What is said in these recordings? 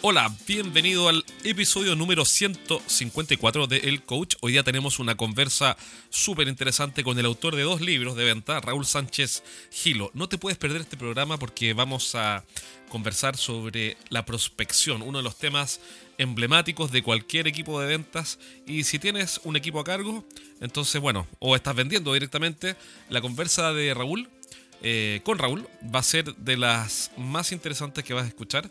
Hola, bienvenido al episodio número 154 de El Coach. Hoy día tenemos una conversa súper interesante con el autor de dos libros de venta, Raúl Sánchez Gilo. No te puedes perder este programa porque vamos a conversar sobre la prospección, uno de los temas emblemáticos de cualquier equipo de ventas. Y si tienes un equipo a cargo, entonces, bueno, o estás vendiendo directamente, la conversa de Raúl, eh, con Raúl, va a ser de las más interesantes que vas a escuchar.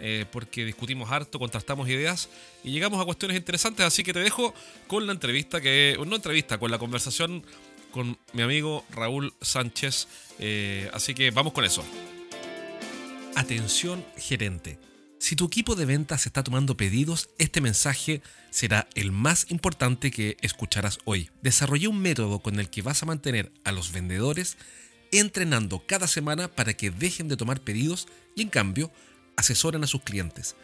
Eh, porque discutimos harto, contrastamos ideas y llegamos a cuestiones interesantes, así que te dejo con la entrevista, que no entrevista, con la conversación con mi amigo Raúl Sánchez, eh, así que vamos con eso. Atención gerente. Si tu equipo de ventas está tomando pedidos, este mensaje será el más importante que escucharás hoy. Desarrollé un método con el que vas a mantener a los vendedores entrenando cada semana para que dejen de tomar pedidos y en cambio asesoran a sus clientes.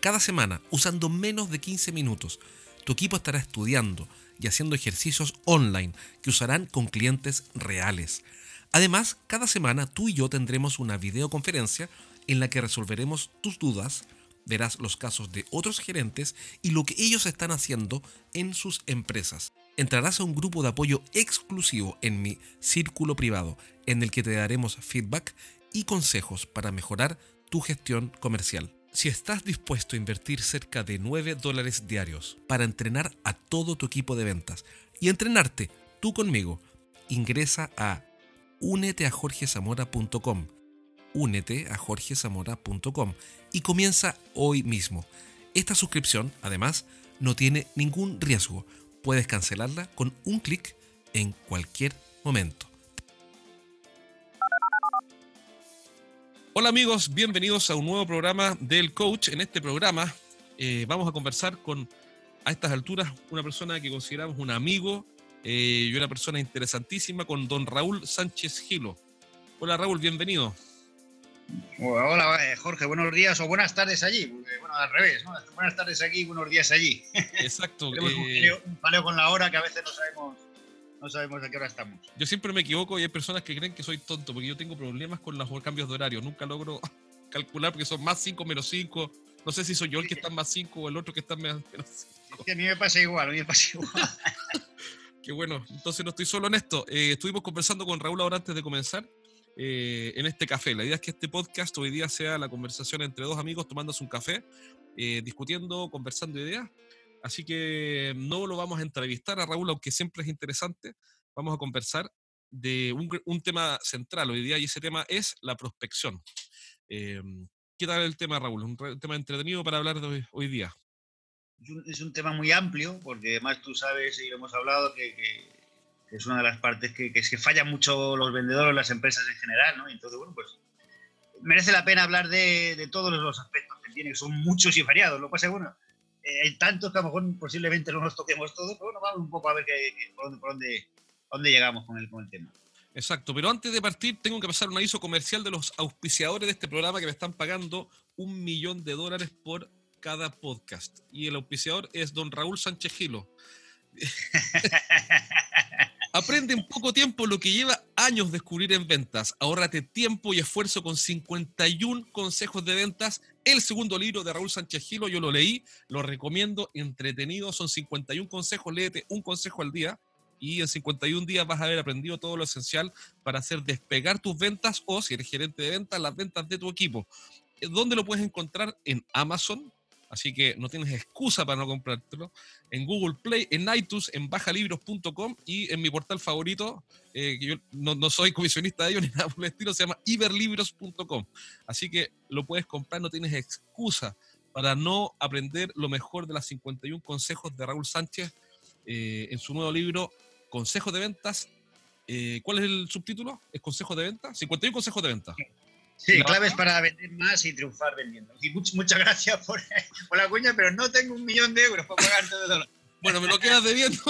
Cada semana, usando menos de 15 minutos, tu equipo estará estudiando y haciendo ejercicios online que usarán con clientes reales. Además, cada semana tú y yo tendremos una videoconferencia en la que resolveremos tus dudas, verás los casos de otros gerentes y lo que ellos están haciendo en sus empresas. Entrarás a un grupo de apoyo exclusivo en mi círculo privado, en el que te daremos feedback y consejos para mejorar tu gestión comercial. Si estás dispuesto a invertir cerca de 9 dólares diarios para entrenar a todo tu equipo de ventas y entrenarte tú conmigo, ingresa a uneteajorgezamora.com únete a jorgezamora.com y comienza hoy mismo. Esta suscripción, además, no tiene ningún riesgo. Puedes cancelarla con un clic en cualquier momento. Hola amigos, bienvenidos a un nuevo programa del coach. En este programa eh, vamos a conversar con, a estas alturas, una persona que consideramos un amigo eh, y una persona interesantísima, con don Raúl Sánchez Gilo. Hola Raúl, bienvenido. Hola eh, Jorge, buenos días o buenas tardes allí. Bueno, al revés, ¿no? Buenas tardes aquí, buenos días allí. Exacto. Tenemos un, paleo, con la hora que a veces no sabemos no sabemos a qué hora estamos. Yo siempre me equivoco y hay personas que creen que soy tonto porque yo tengo problemas con los cambios de horario. Nunca logro calcular porque son más 5 menos 5. No sé si soy yo el que está más 5 o el otro que está menos 5. a mí me pasa igual, a mí me pasa igual. Qué bueno, entonces no estoy solo en esto. Eh, estuvimos conversando con Raúl ahora antes de comenzar eh, en este café. La idea es que este podcast hoy día sea la conversación entre dos amigos tomándose un café, eh, discutiendo, conversando ideas Así que no lo vamos a entrevistar a Raúl, aunque siempre es interesante. Vamos a conversar de un, tema central hoy día y ese tema es la prospección. Em, ¿Qué tal el tema, Raúl? Un tema entretenido para hablar de hoy, día. Es un, tema muy amplio, porque además tú sabes y hemos hablado que, es una de las partes que, es que fallan mucho los vendedores, las empresas en general, ¿no? entonces, bueno, pues merece la pena hablar de, todos los aspectos que tiene, que son muchos y variados. Lo que pasa es bueno, eh, hay tantos que a lo mejor posiblemente no nos toquemos todos, pero bueno, vamos un poco a ver por, dónde, dónde, llegamos con el, con el tema. Exacto, pero antes de partir tengo que pasar un aviso comercial de los auspiciadores de este programa que me están pagando un millón de dólares por cada podcast. Y el auspiciador es don Raúl Sánchez Gilo. Aprende en poco tiempo lo que lleva años descubrir en ventas. Ahórrate tiempo y esfuerzo con 51 consejos de ventas. El segundo libro de Raúl Sánchez Gilo, yo lo leí, lo recomiendo, entretenido. Son 51 consejos, léete un consejo al día y en 51 días vas a haber aprendido todo lo esencial para hacer despegar tus ventas o, si eres gerente de ventas, las ventas de tu equipo. ¿Dónde lo puedes encontrar? En Amazon, Así que no tienes excusa para no comprártelo. En Google Play, en iTunes, en bajalibros.com y en mi portal favorito, eh, que yo no, soy comisionista de ellos ni nada por el estilo, se llama iberlibros.com. Así que lo puedes comprar, no tienes excusa para no aprender lo mejor de las 51 consejos de Raúl Sánchez eh, en su nuevo libro, Consejos de Ventas. Eh, ¿Cuál es el subtítulo? ¿Es Consejos de Ventas? 51 consejos de ventas. Sí, claves para vender más y triunfar vendiendo. Y muchas gracias por, la cuña, pero no tengo un millón de euros para pagarte de dólares. Bueno, me lo quedas debiendo,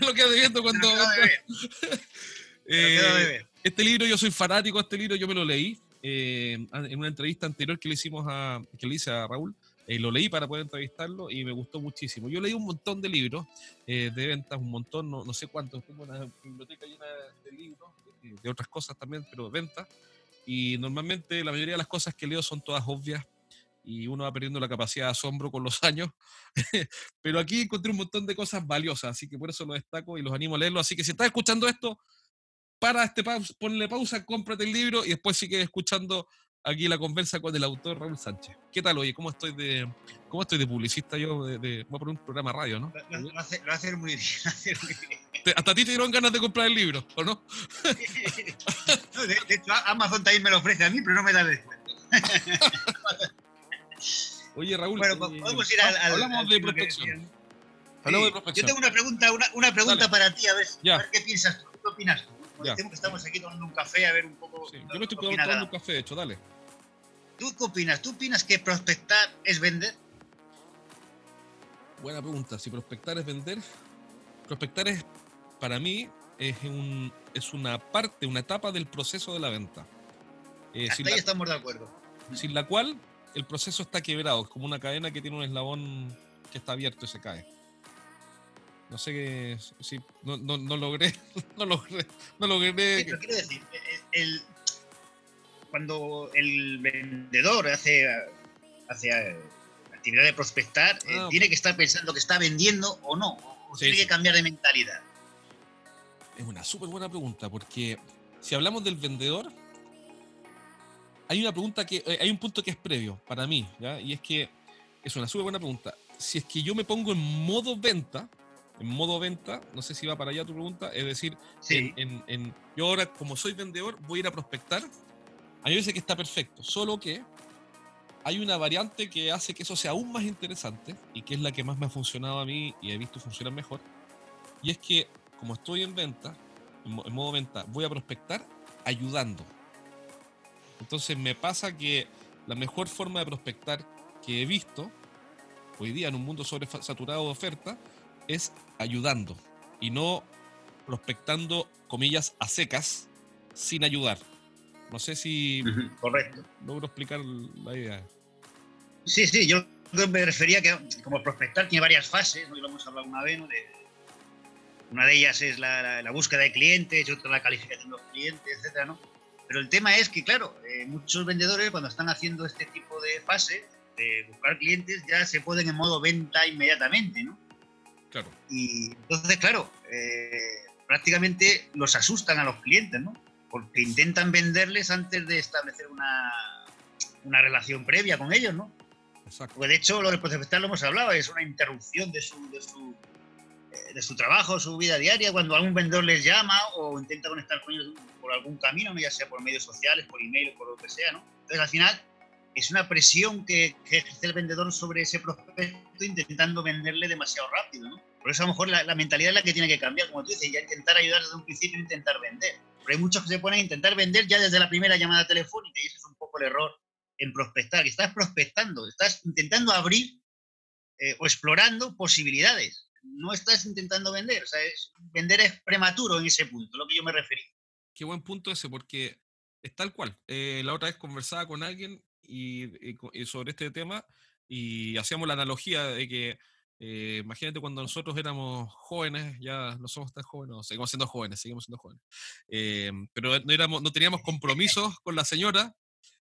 me lo quedas debiendo cuando... eh, este libro, yo soy fanático de este libro, yo me lo leí eh, en una entrevista anterior que le hicimos a, que le hice a Raúl. Eh, lo leí para poder entrevistarlo y me gustó muchísimo. Yo leí un montón de libros eh, de ventas, un montón, no, no, sé cuántos, tengo una biblioteca llena de libros, de otras cosas también, pero de ventas. Y normalmente la mayoría de las cosas que leo son todas obvias y uno va perdiendo la capacidad de asombro con los años. Pero aquí encontré un montón de cosas valiosas, así que por eso lo destaco y los animo a leerlo. Así que si estás escuchando esto, para este pausa, ponle pausa, cómprate el libro y después sigue escuchando aquí la conversa con el autor Raúl Sánchez. ¿Qué tal, oye? ¿Cómo estoy de, cómo estoy de publicista yo? De, voy a poner un programa radio, ¿no? Lo, va a hacer muy bien. Hasta a ti te dieron ganas de comprar el libro, ¿o no? no de, hecho, Amazon también me lo ofrece a mí, pero no me da descuento. Oye, Raúl. Bueno, eh, podemos ir al. hablamos de prospección. Hablamos de prospección. Yo tengo una pregunta, una, una pregunta para ti, a ver, a ver, qué piensas tú. ¿Qué opinas tú? que estamos aquí tomando un café, a ver un poco. Sí, yo me estoy tomando un café, de hecho, dale. ¿Tú qué opinas? ¿Tú opinas que prospectar es vender? Buena pregunta. Si prospectar es vender, prospectar es, para mí, es, un, es una parte, una etapa del proceso de la venta. Eh, Hasta ahí estamos de acuerdo. Sin la cual el proceso está quebrado, es como una cadena que tiene un eslabón que está abierto y se cae. No sé qué. Sí, no, no, no, logré. No logré. No logré. pero quiero decir, el, cuando el vendedor hace, hace eh, actividad de prospectar, eh, ah, tiene que estar pensando que está vendiendo o no. O tiene que cambiar de mentalidad. Es una súper buena pregunta, porque si hablamos del vendedor, hay una pregunta que. Eh, hay un punto que es previo para mí, ¿ya? Y es que es una súper buena pregunta. Si es que yo me pongo en modo venta, en modo venta, no sé si va para allá tu pregunta, es decir, en, yo ahora como soy vendedor voy a ir a prospectar, a mí me parece que está perfecto, solo que hay una variante que hace que eso sea aún más interesante y que es la que más me ha funcionado a mí y he visto funcionar mejor, y es que como estoy en venta, en modo venta, voy a prospectar ayudando. Entonces me pasa que la mejor forma de prospectar que he visto hoy día en un mundo sobresaturado de oferta es ayudando y no prospectando, comillas, a secas, sin ayudar. No sé si Correcto. logro explicar la idea. Sí, sí, yo me refería que como prospectar tiene varias fases, ¿no? y lo hemos hablado una vez, una de ellas es la, búsqueda de clientes, otra la calificación de los clientes, etcétera, ¿no? Pero el tema es que, claro, eh, muchos vendedores cuando están haciendo este tipo de fase de buscar clientes ya se pueden en modo venta inmediatamente, ¿no? Y entonces, claro, eh, prácticamente los asustan a los clientes, ¿no? Porque intentan venderles antes de establecer una, una relación previa con ellos, ¿no? Exacto. Porque de hecho, lo de prospectar lo hemos hablado, es una interrupción de su, de su, eh, de su trabajo, su vida diaria, cuando algún vendedor les llama o intenta conectar con ellos por algún camino, ya sea por medios sociales, por email por lo que sea, ¿no? Entonces, al final, es una presión que, ejerce el vendedor sobre ese prospecto intentando venderle demasiado rápido, ¿no? Por eso a lo mejor la, mentalidad es la que tiene que cambiar, como tú dices, ya intentar ayudar desde un principio intentar vender. Pero hay muchos que se ponen a intentar vender ya desde la primera llamada telefónica y ese es un poco el error en prospectar. Estás prospectando, estás intentando abrir eh, o explorando posibilidades. No estás intentando vender, vender es prematuro en ese punto, lo que yo me referí. Qué buen punto ese, porque es tal cual. Eh, la otra vez conversaba con alguien y, sobre este tema y hacíamos la analogía de que eh, imagínate cuando nosotros éramos jóvenes, ya no somos tan jóvenes, seguimos siendo jóvenes, seguimos siendo jóvenes, eh, pero no, éramos, no teníamos compromisos con la señora,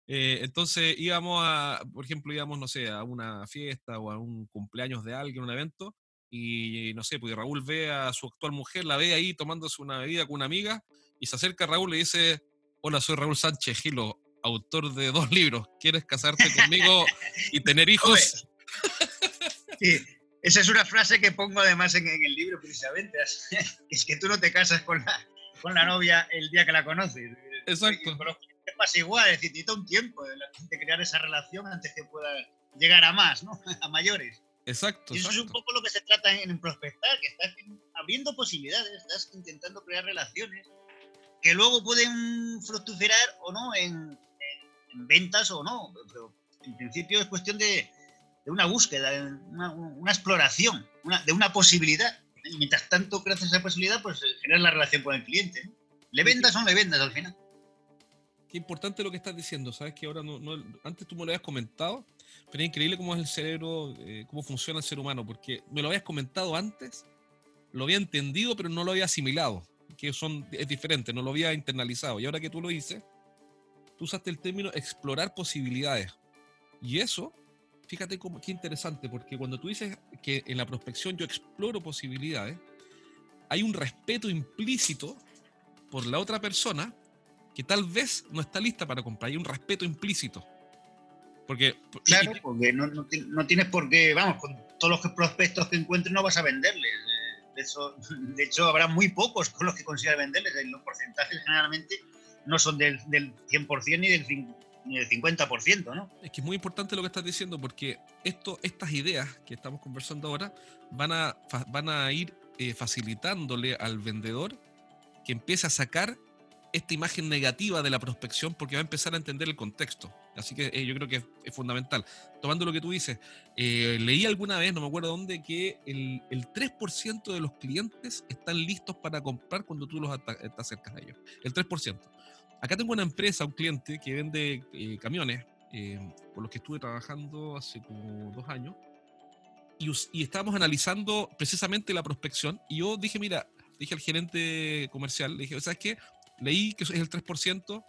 eh, entonces íbamos a, por ejemplo, íbamos, no sé, a una fiesta o a un cumpleaños de alguien, un evento, y no sé, pues Raúl ve a su actual mujer, la ve ahí tomándose una bebida con una amiga, y se acerca a Raúl y le dice, hola, soy Raúl Sánchez Gilo, autor de dos libros. ¿Quieres casarte conmigo y tener hijos? Sí, esa es una frase que pongo además en, el libro precisamente. Es que tú no te casas con la, con la novia el día que la conoces. Exacto. Es más igual, es decir, necesita un tiempo de, crear esa relación antes que pueda llegar a más, ¿no? A mayores. Exacto. Y eso es un poco lo que se trata en, prospectar, que estás abriendo posibilidades, estás intentando crear relaciones que luego pueden fructificar o no en, ventas o no, pero en principio es cuestión de, una búsqueda, una, una exploración, de una posibilidad. Y mientras tanto creas esa posibilidad, pues eh, generas la relación con el cliente. ¿Le vendas o no le vendas al final? Qué importante lo que estás diciendo, sabes que ahora no, antes tú me lo habías comentado, pero es increíble cómo es el cerebro, eh, cómo funciona el ser humano, porque me lo habías comentado antes, lo había entendido, pero no lo había asimilado, que son, es diferente, no lo había internalizado. Y ahora que tú lo dices, tú usaste el término explorar posibilidades. Y eso fíjate cómo, qué interesante, porque cuando tú dices que en la prospección yo exploro posibilidades, hay un respeto implícito por la otra persona que tal vez no está lista para comprar. Hay un respeto implícito. Porque, claro, porque no, no, tienes por qué, vamos, con todos los prospectos que encuentres no vas a venderles. De hecho, de hecho habrá muy pocos con los que consigas venderles. Los porcentajes generalmente no son del, del 100% ni del, ni del 50%, ¿no? Es que es muy importante lo que estás diciendo porque esto, estas ideas que estamos conversando ahora van a, van a ir eh, facilitándole al vendedor que empiece a sacar esta imagen negativa de la prospección porque va a empezar a entender el contexto. Así que eh, yo creo que es, fundamental. Tomando lo que tú dices, eh, leí alguna vez, no me acuerdo dónde, que el, el 3% de los clientes están listos para comprar cuando tú los te acercas a ellos. El 3%. Acá tengo una empresa, un cliente que vende camiones, por los que estuve trabajando hace como dos años, y, y estábamos analizando precisamente la prospección, y yo dije, mira, dije al gerente comercial, le dije, ¿sabes qué? Leí que es el 3%,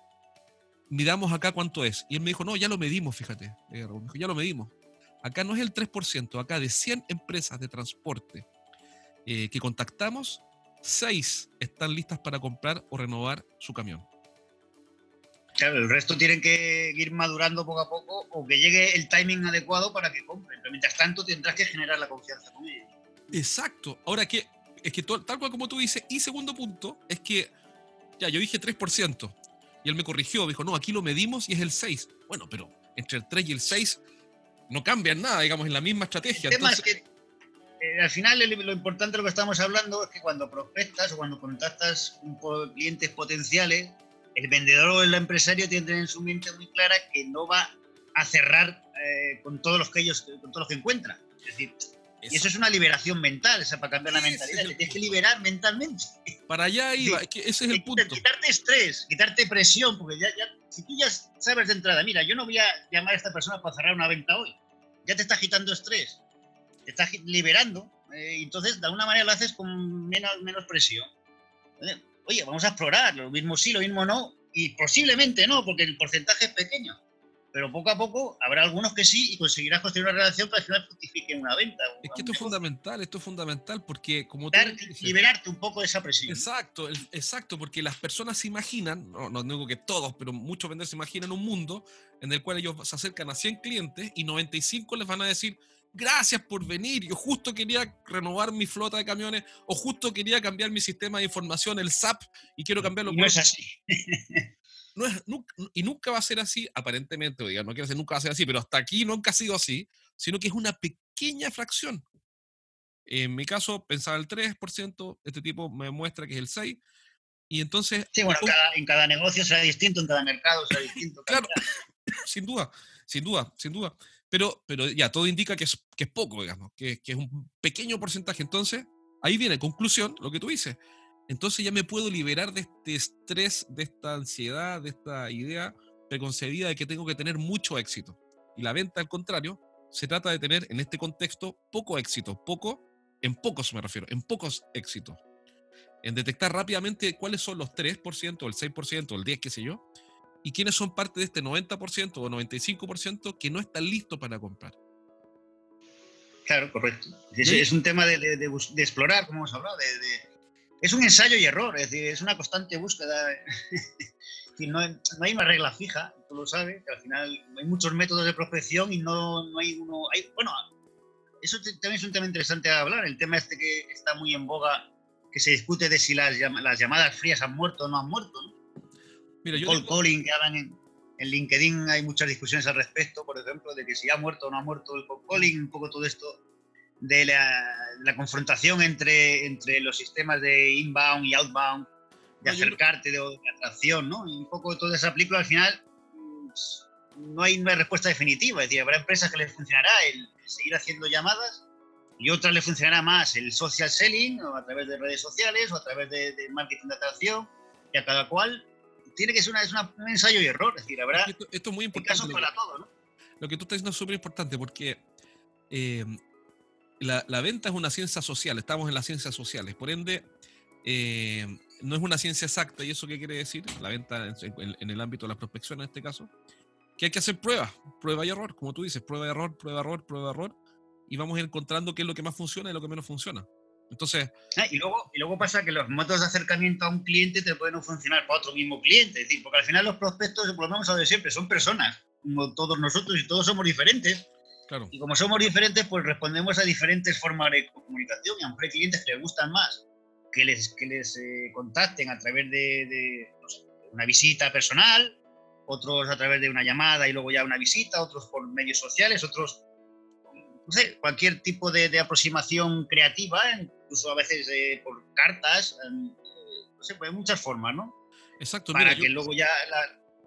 midamos acá cuánto es. Y él me dijo, no, ya lo medimos, fíjate. Me dijo, ya lo medimos. Acá no es el 3%, acá de 100 empresas de transporte eh, que contactamos, 6 están listas para comprar o renovar su camión. Claro, el resto tienen que ir madurando poco a poco o que llegue el timing adecuado para que compren. Pero mientras tanto tendrás que generar la confianza con ellos. Exacto. Ahora que es que tal cual como tú dices, y segundo punto es que, ya, yo dije 3%, y él me corrigió, dijo, no, aquí lo medimos y es el 6. Bueno, pero entre el 3 y el 6 no cambian nada, digamos, en la misma estrategia. El tema es que eh, al final lo importante de lo que estamos hablando es que cuando prospectas o cuando contactas con clientes potenciales, el vendedor o el empresario tiene que tener en su mente muy clara que no va a cerrar eh, con todos los que ellos, con todos los que encuentra. Es decir, y eso es una liberación mental, o sea, para cambiar la mentalidad. Te tienes que liberar mentalmente. Para allá iba, que ese es el punto. Quitarte estrés, quitarte presión, porque ya, ya, si tú ya sabes de entrada, mira, yo no voy a llamar a esta persona para cerrar una venta hoy, ya te está quitando estrés, te estás liberando, eh, entonces de alguna manera lo haces con menos, menos presión. Oye, vamos a explorar, lo mismo sí, lo mismo no, y posiblemente no, porque el porcentaje es pequeño pero poco a poco habrá algunos que sí y conseguirás construir una relación para que al final justifique una venta. Es que esto es fundamental, esto es fundamental porque como tú liberarte un poco de esa presión. Exacto, exacto, porque las personas se imaginan, no, no digo que todos, pero muchos vendedores se imaginan un mundo en el cual ellos se acercan a 100 clientes y 95 les van a decir, gracias por venir, yo justo quería renovar mi flota de camiones o justo quería cambiar mi sistema de información, el SAP, y quiero cambiarlo. No es así. no es, y nunca va a ser así, aparentemente, no quiero decir nunca va a ser así, pero hasta aquí nunca ha sido así, sino que es una pequeña fracción. En mi caso, pensaba el 3%, este tipo me muestra que es el 6%, y entonces... Sí, bueno, en cada negocio será distinto, en cada mercado será distinto. claro, sin duda, sin duda, sin duda. Pero, pero ya, todo indica que es, que es poco, digamos, que, que es un pequeño porcentaje. Entonces, ahí viene, conclusión, lo que tú dices entonces ya me puedo liberar de este estrés, de esta ansiedad, de esta idea preconcebida de que tengo que tener mucho éxito. Y la venta, al contrario, se trata de tener en este contexto poco éxito, poco, en pocos me refiero, en pocos éxitos. En detectar rápidamente cuáles son los 3%, el 6%, el 10%, qué sé yo, y quiénes son parte de este 90% o 95% que no están listos para comprar. Claro, correcto. Es, un tema de, explorar, como hemos hablado, de, es un ensayo y error, es decir, es una constante búsqueda. no, hay una regla fija, tú lo sabes, que al final hay muchos métodos de prospección y no, no hay uno. Hay, bueno, eso también es un tema interesante a hablar, el tema este que está muy en boga, que se discute de si las, las llamadas frías han muerto o no han muerto. Mira, yo calling que hablan en, en, LinkedIn, hay muchas discusiones al respecto, por ejemplo, de que si ha muerto o no ha muerto el cold calling, un poco todo esto de la, confrontación entre, entre los sistemas de inbound y outbound, de acercarte, de, atracción, ¿no? Y un poco toda esa película al final pues, no hay una respuesta definitiva. Es decir, habrá empresas que les funcionará el, seguir haciendo llamadas y otras les funcionará más el social selling o a través de redes sociales o a través de, marketing de atracción y a cada cual tiene que ser una, es un ensayo y error. Es decir, habrá esto, es muy importante. casos para todo, ¿no? Lo que tú estás diciendo es súper importante porque eh, la, venta es una ciencia social, estamos en las ciencias sociales, por ende, eh, no es una ciencia exacta, ¿y eso qué quiere decir? La venta en, el ámbito de la prospección en este caso, que hay que hacer pruebas, prueba y error, como tú dices, prueba y error, prueba, error, prueba, error, y vamos encontrando qué es lo que más funciona y lo que menos funciona. Entonces... Ah, y, luego, y luego pasa que los métodos de acercamiento a un cliente te pueden funcionar para otro mismo cliente, es decir, porque al final los prospectos, por lo menos de siempre, son personas, como todos nosotros, y todos somos diferentes. Claro. Y como somos diferentes, pues respondemos a diferentes formas de comunicación, y a hay clientes que les gustan más que les, que les eh, contacten a través de, de una visita personal, otros a través de una llamada y luego ya una visita, otros por medios sociales, otros, no sé, cualquier tipo de, aproximación creativa, incluso a veces eh, por cartas, no sé, pues muchas formas, ¿no? Exacto. Para que luego ya,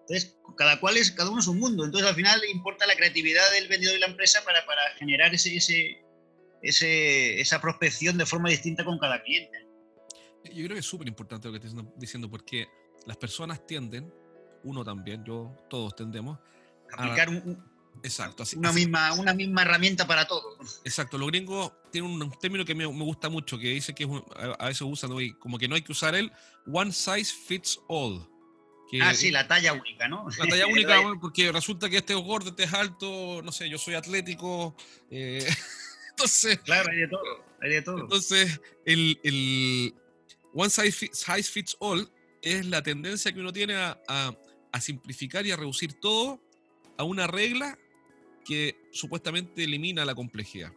entonces, cada cual es, cada uno es un mundo, entonces al final importa la creatividad del vendedor y la empresa para, para generar ese, ese, ese, esa prospección de forma distinta con cada cliente. Yo creo que es súper importante lo que estás diciendo porque las personas tienden uno también, yo, todos tendemos. Aplicar un, exacto, una, Misma, una misma herramienta para todo. Exacto, los gringos tienen un término que me, gusta mucho, que dice que a veces usan como que no hay que usar el one size fits all. ah, sí, la talla única, ¿no? La talla única, porque resulta que este es gordo, este es alto, no sé, yo soy atlético. Eh, entonces. Claro, hay de todo, hay de todo. Entonces, el, el one size, fits all es la tendencia que uno tiene a, a simplificar y a reducir todo a una regla que supuestamente elimina la complejidad.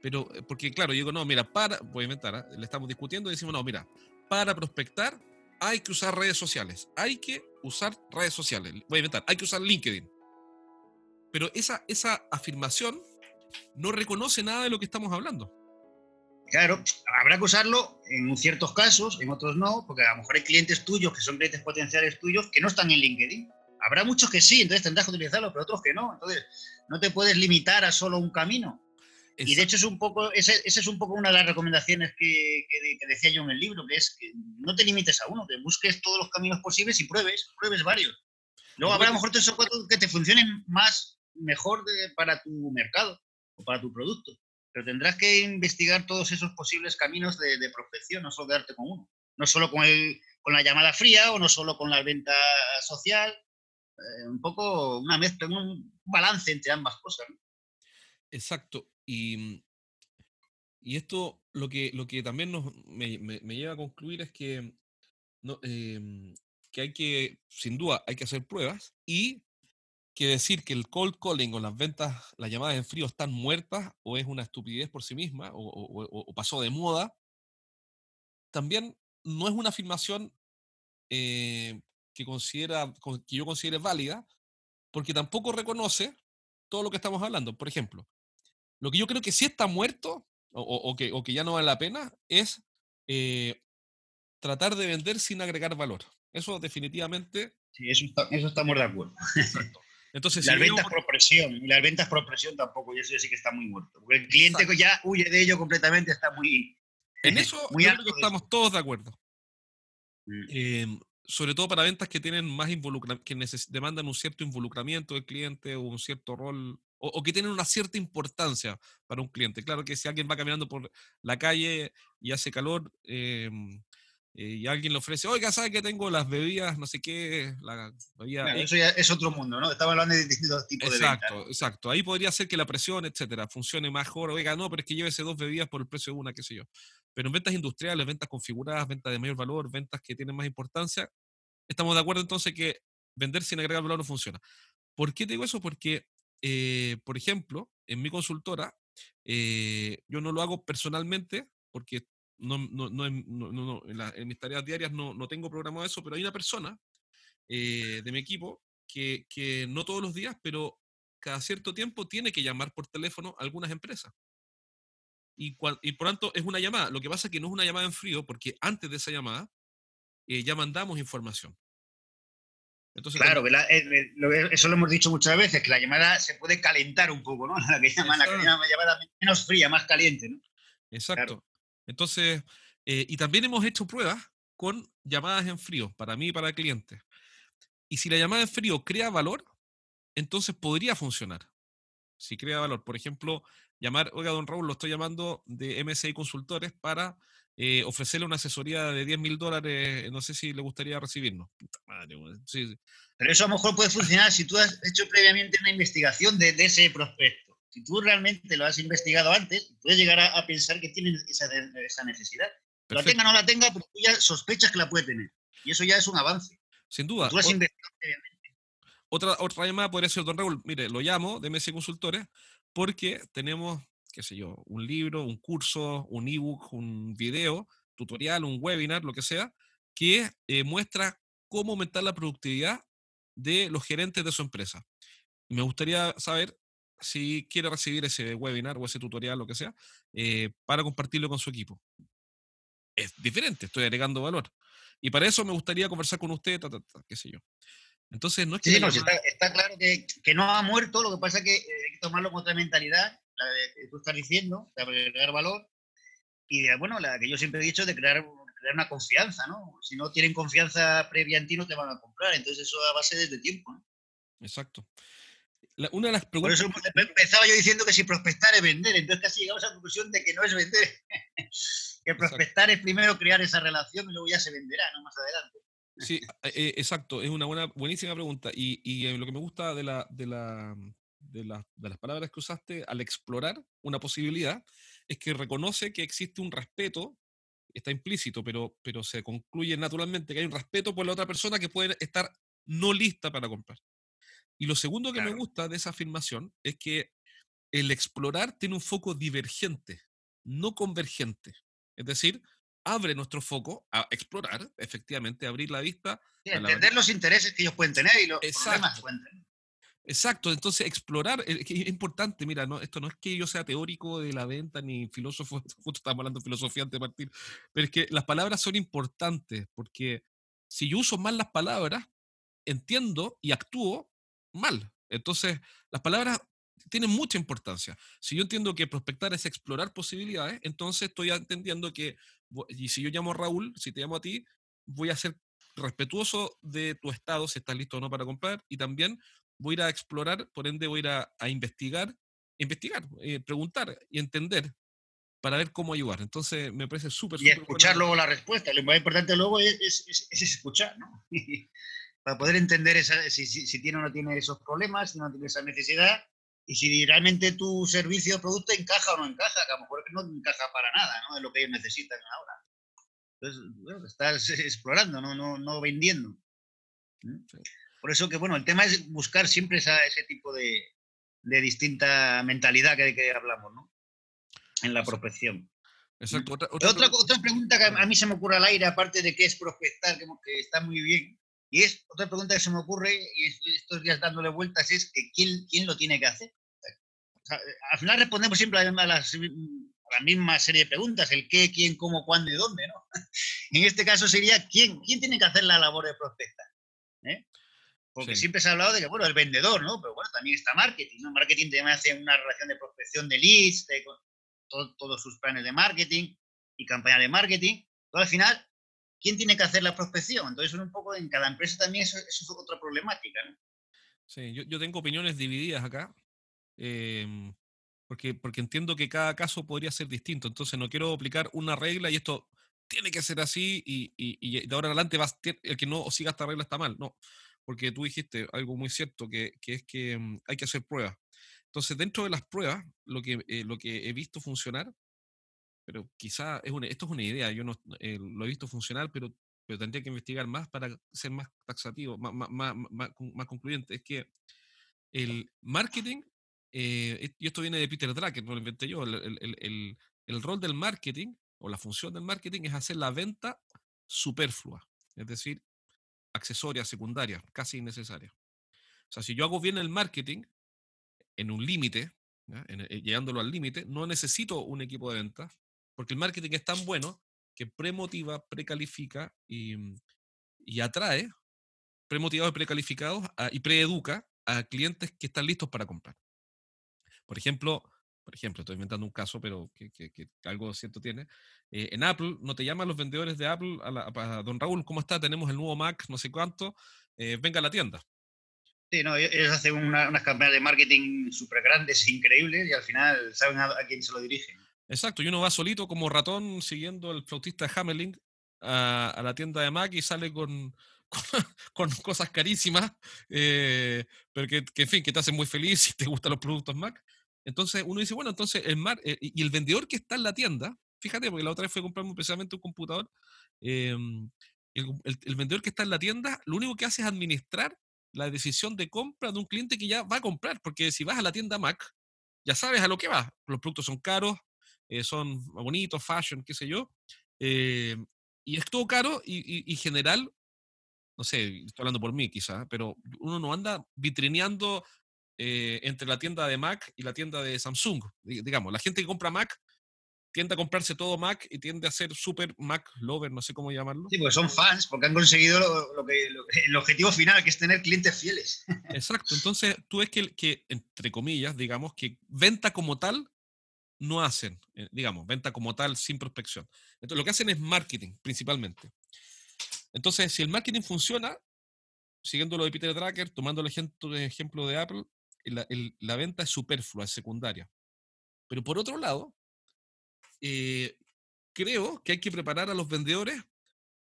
Pero, eh, porque claro, yo digo, no, mira, para, voy a inventar, ¿ah? le estamos discutiendo y decimos, no, mira, para prospectar hay que usar redes sociales, hay que usar redes sociales, voy a inventar, hay que usar LinkedIn. Pero esa, esa afirmación no reconoce nada de lo que estamos hablando. Claro, habrá que usarlo en ciertos casos, en otros no, porque a lo mejor hay clientes tuyos que son clientes potenciales tuyos que no están en LinkedIn. Habrá muchos que sí, entonces tendrás que utilizarlo, pero otros que no. Entonces, no te puedes limitar a solo un camino. Y de hecho es un poco, esa es un poco una de las recomendaciones que, decía yo en el libro, que es que no te limites a uno, que busques todos los caminos posibles y pruebes, pruebes varios. Luego habrá a lo mejor tres o cuatro que te funcionen más, mejor para tu mercado o para tu producto pero tendrás que investigar todos esos posibles caminos de, de prospección, no solo quedarte con uno. No solo con, el, con la llamada fría o no solo con la venta social, eh, un poco una mezcla, un balance entre ambas cosas. Exacto. Y, y, esto lo que, lo que también nos, me, me, lleva a concluir es que, no, em, que hay que, sin duda, hay que hacer pruebas y que decir que el cold calling o las ventas, las llamadas en frío están muertas o es una estupidez por sí misma o, pasó de moda, también no es una afirmación eh, que, considera, que yo considere válida, porque tampoco reconoce todo lo que estamos hablando. Por ejemplo, lo que yo creo que sí está muerto o, que, que, ya no vale la pena es eh, tratar de vender sin agregar valor. Eso definitivamente... Sí, eso, eso estamos de acuerdo. Exacto. Entonces, las ventas por presión, las ventas por presión tampoco, y eso sí que está muy muerto. Porque el cliente que ya huye de ello completamente, está muy. En eso muy yo creo que estamos todos de acuerdo. Mm. Em, sobre todo para ventas que tienen más involucramiento, que demandan un cierto involucramiento del cliente o un cierto rol, o, que tienen una cierta importancia para un cliente. Claro que si alguien va caminando por la calle y hace calor, eh, eh, y alguien le ofrece, oiga, ¿sabe que tengo las bebidas, no sé qué? La eso ya es otro mundo, ¿no? Estamos hablando de distintos tipos de ventas. Exacto, exacto. Ahí podría ser que la presión, etcétera, funcione mejor. Oiga, no, pero es que llévese dos bebidas por el precio de una, qué sé yo. Pero en ventas industriales, ventas configuradas, ventas de mayor valor, ventas que tienen más importancia, estamos de acuerdo entonces que vender sin agregar valor no funciona. ¿Por qué te digo eso? Porque, eh, por ejemplo, en mi consultora, eh, yo no lo hago personalmente porque no, no, no, no en, mis tareas diarias no, tengo programado eso, pero hay una persona eh, de mi equipo que, que, no todos los días, pero cada cierto tiempo tiene que llamar por teléfono a algunas empresas. Y, y por tanto es una llamada. Lo que pasa es que no es una llamada en frío, porque antes de esa llamada eh, ya mandamos información. Entonces, claro, eh, eso lo hemos dicho muchas veces, que la llamada se puede calentar un poco, ¿no? La que llaman la llamada menos fría, más caliente, ¿no? Exacto. Entonces, eh, y también hemos hecho pruebas con llamadas en frío, para mí y para clientes. Y si la llamada en frío crea valor, entonces podría funcionar. Si crea valor, por ejemplo, llamar, oiga, don Raúl, lo estoy llamando de MSI Consultores para eh, ofrecerle una asesoría de 10 mil dólares, no sé si le gustaría recibirnos. Pero eso a lo mejor puede funcionar si tú has hecho previamente una investigación de, ese prospecto. Si tú realmente lo has investigado antes, puedes llegar a, pensar que tiene esa, esa necesidad. La tenga o no la tenga, pero tú ya sospechas que la puede tener. Y eso ya es un avance. Sin duda. Tú has investigado previamente. Otra, otra llamada podría ser, don Raúl, mire, lo llamo de MS Consultores porque tenemos, qué sé yo, un libro, un curso, un ebook, un video, tutorial, un webinar, lo que sea, que eh, muestra cómo aumentar la productividad de los gerentes de su empresa. me gustaría saber si quiere recibir ese webinar o ese tutorial, lo que sea, eh, para compartirlo con su equipo. Es diferente, estoy agregando valor. Y para eso me gustaría conversar con usted, qué sé yo. Entonces, no es que... Sí, no, está, claro que, que, no ha muerto, lo que pasa es que eh, hay que tomarlo con otra mentalidad, la que tú estás diciendo, de agregar valor, y de, bueno, la que yo siempre he dicho de crear, crear una confianza, ¿no? Si no tienen confianza previa en ti, no te van a comprar, entonces eso a base desde tiempo, ¿no? Exacto. Una de las preguntas... Por eso empezaba yo diciendo que si prospectar es vender, entonces casi llegamos a la conclusión de que no es vender, que prospectar es primero crear esa relación y luego ya se venderá, ¿no? Más adelante. Sí, eh, exacto, es una buena, buenísima pregunta. Y, y eh, lo que me gusta de, la, de, la, de, la, de, las palabras que usaste al explorar una posibilidad es que reconoce que existe un respeto, está implícito, pero, pero se concluye naturalmente que hay un respeto por la otra persona que puede estar no lista para comprar. Y lo segundo que me gusta de esa afirmación es que el explorar tiene un foco divergente, no convergente. Es decir, abre nuestro foco a explorar, efectivamente, abrir la vista. entender los intereses que ellos pueden tener y los problemas que pueden tener. Exacto, entonces explorar eh, es importante, mira, no, esto no es que yo sea teórico de la venta ni filósofo, justo estamos hablando de filosofía antes de partir, pero es que las palabras son importantes porque si yo uso mal las palabras, entiendo y actúo mal. Entonces, las palabras tienen mucha importancia. Si yo entiendo que prospectar es explorar posibilidades, entonces estoy entendiendo que y si yo llamo a Raúl, si te llamo a ti, voy a ser respetuoso de tu estado, si estás listo o no para comprar, y también voy a ir a explorar, por ende voy a ir a, investigar, investigar, eh, preguntar y entender para ver cómo ayudar. Entonces me parece súper, Y escuchar luego la respuesta. Lo más importante luego es, escuchar, ¿no? para poder entender esa, si, si, tiene o no tiene esos problemas, si no tiene esa necesidad, y si realmente tu servicio o producto encaja o no encaja, que a lo mejor no encaja para nada, ¿no? Es lo que ellos necesitan ahora. Entonces, bueno, estás explorando, no, no, no vendiendo. Por eso que, bueno, el tema es buscar siempre esa, ese tipo de, de distinta mentalidad que, que hablamos, ¿no? En la prospección. Exacto. Otra, otra, otra, pregunta que a mí se me ocurre al aire, aparte de qué es prospectar, que, que está muy bien, y es otra pregunta que se me ocurre, y estos días dándole vueltas, es que ¿quién, quién lo tiene que hacer? al final respondemos siempre a la, la misma serie de preguntas, el qué, quién, cómo, cuándo y dónde, ¿no? En este caso sería quién, quién tiene que hacer la labor de prospectar. ¿Eh? Porque siempre se ha hablado de que, bueno, el vendedor, ¿no? Pero bueno, también está marketing, ¿no? Marketing también hace una relación de prospección de leads, de todos sus planes de marketing y campaña de marketing. Pero al final, ¿quién tiene que hacer la prospección? Entonces, un poco en cada empresa también eso, es otra problemática, ¿no? Sí, yo, yo, tengo opiniones divididas acá, em, porque, porque entiendo que cada caso podría ser distinto, entonces no quiero aplicar una regla y esto tiene que ser así y, y, y de ahora en adelante vas, el que no siga esta regla está mal, no, porque tú dijiste algo muy cierto, que, que es que mm, hay que hacer pruebas. Entonces, dentro de las pruebas, lo que, eh, lo que he visto funcionar pero quizá es una, esto es una idea, yo no eh, lo he visto funcionar, pero, pero tendría que investigar más para ser más taxativo, más, más, más, más concluyente. Es que el marketing, eh, y esto viene de Peter Drucker, no lo inventé yo, el, el, el, el, rol del marketing o la función del marketing es hacer la venta superflua, es decir, accesoria, secundaria, casi innecesaria. O sea, si yo hago bien el marketing en un límite, eh, llegándolo al límite, no necesito un equipo de ventas, porque el marketing es tan bueno que premotiva, precalifica y, mm, y atrae premotivados y precalificados y preeduca a clientes que están listos para comprar. Por ejemplo, por ejemplo, estoy inventando un caso, pero que, algo cierto tiene. Eh, en Apple, no te llaman los vendedores de Apple a, don Raúl, ¿cómo está? Tenemos el nuevo Mac, no sé cuánto, eh, venga a la tienda. Sí, no, ellos hacen unas campañas de marketing súper grandes, increíbles, y al final saben a, quién se lo dirigen. Exacto, y uno va solito como ratón siguiendo el flautista Hamelin a, la tienda de Mac y sale con, con, cosas carísimas, eh, pero que, en fin, que te hacen muy feliz y te gustan los productos Mac. Entonces uno dice, bueno, entonces el Mac, eh, y el vendedor que está en la tienda, fíjate, porque la otra vez fue a comprarme precisamente un computador, em, el, vendedor que está en la tienda, lo único que hace es administrar la decisión de compra de un cliente que ya va a comprar, porque si vas a la tienda Mac, ya sabes a lo que vas. Los productos son caros, eh, son bonitos, fashion, qué sé yo. Eh, y es todo caro y, y, general, no sé, estoy hablando por mí quizá, pero uno no anda vitrineando eh, entre la tienda de Mac y la tienda de Samsung. Digamos, la gente que compra Mac tiende a comprarse todo Mac y tiende a ser super Mac lover, no sé cómo llamarlo. Sí, pues son fans, porque han conseguido lo, que, el objetivo final, que es tener clientes fieles. Exacto, entonces tú ves que, que, entre comillas, digamos, que venta como tal no hacen, eh, digamos, venta como tal sin prospección. Entonces lo que hacen es marketing, principalmente. Entonces, si el marketing funciona, siguiendo lo de Peter Drucker, tomando el ejemplo, de Apple, la, venta es superflua, es secundaria. Pero por otro lado, eh, creo que hay que preparar a los vendedores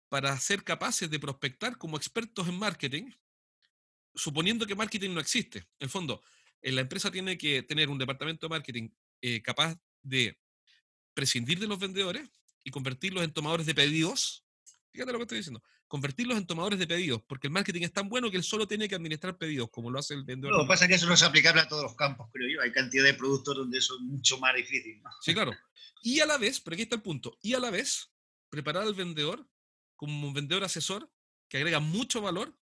para ser capaces de prospectar como expertos en marketing, suponiendo que marketing no existe. En fondo, eh, la empresa tiene que tener un departamento de marketing eh, capaz de prescindir de los vendedores y convertirlos en tomadores de pedidos. Fíjate lo que estoy diciendo. Convertirlos en tomadores de pedidos, porque el marketing es tan bueno que él solo tiene que administrar pedidos, como lo hace el vendedor. lo que pasa es que eso no es aplicable a todos los campos, creo yo. Hay cantidad de productos donde eso es mucho más difícil. Sí, claro. Y a la vez, pero aquí está el punto, y a la vez preparar al vendedor como un vendedor asesor que agrega mucho valor,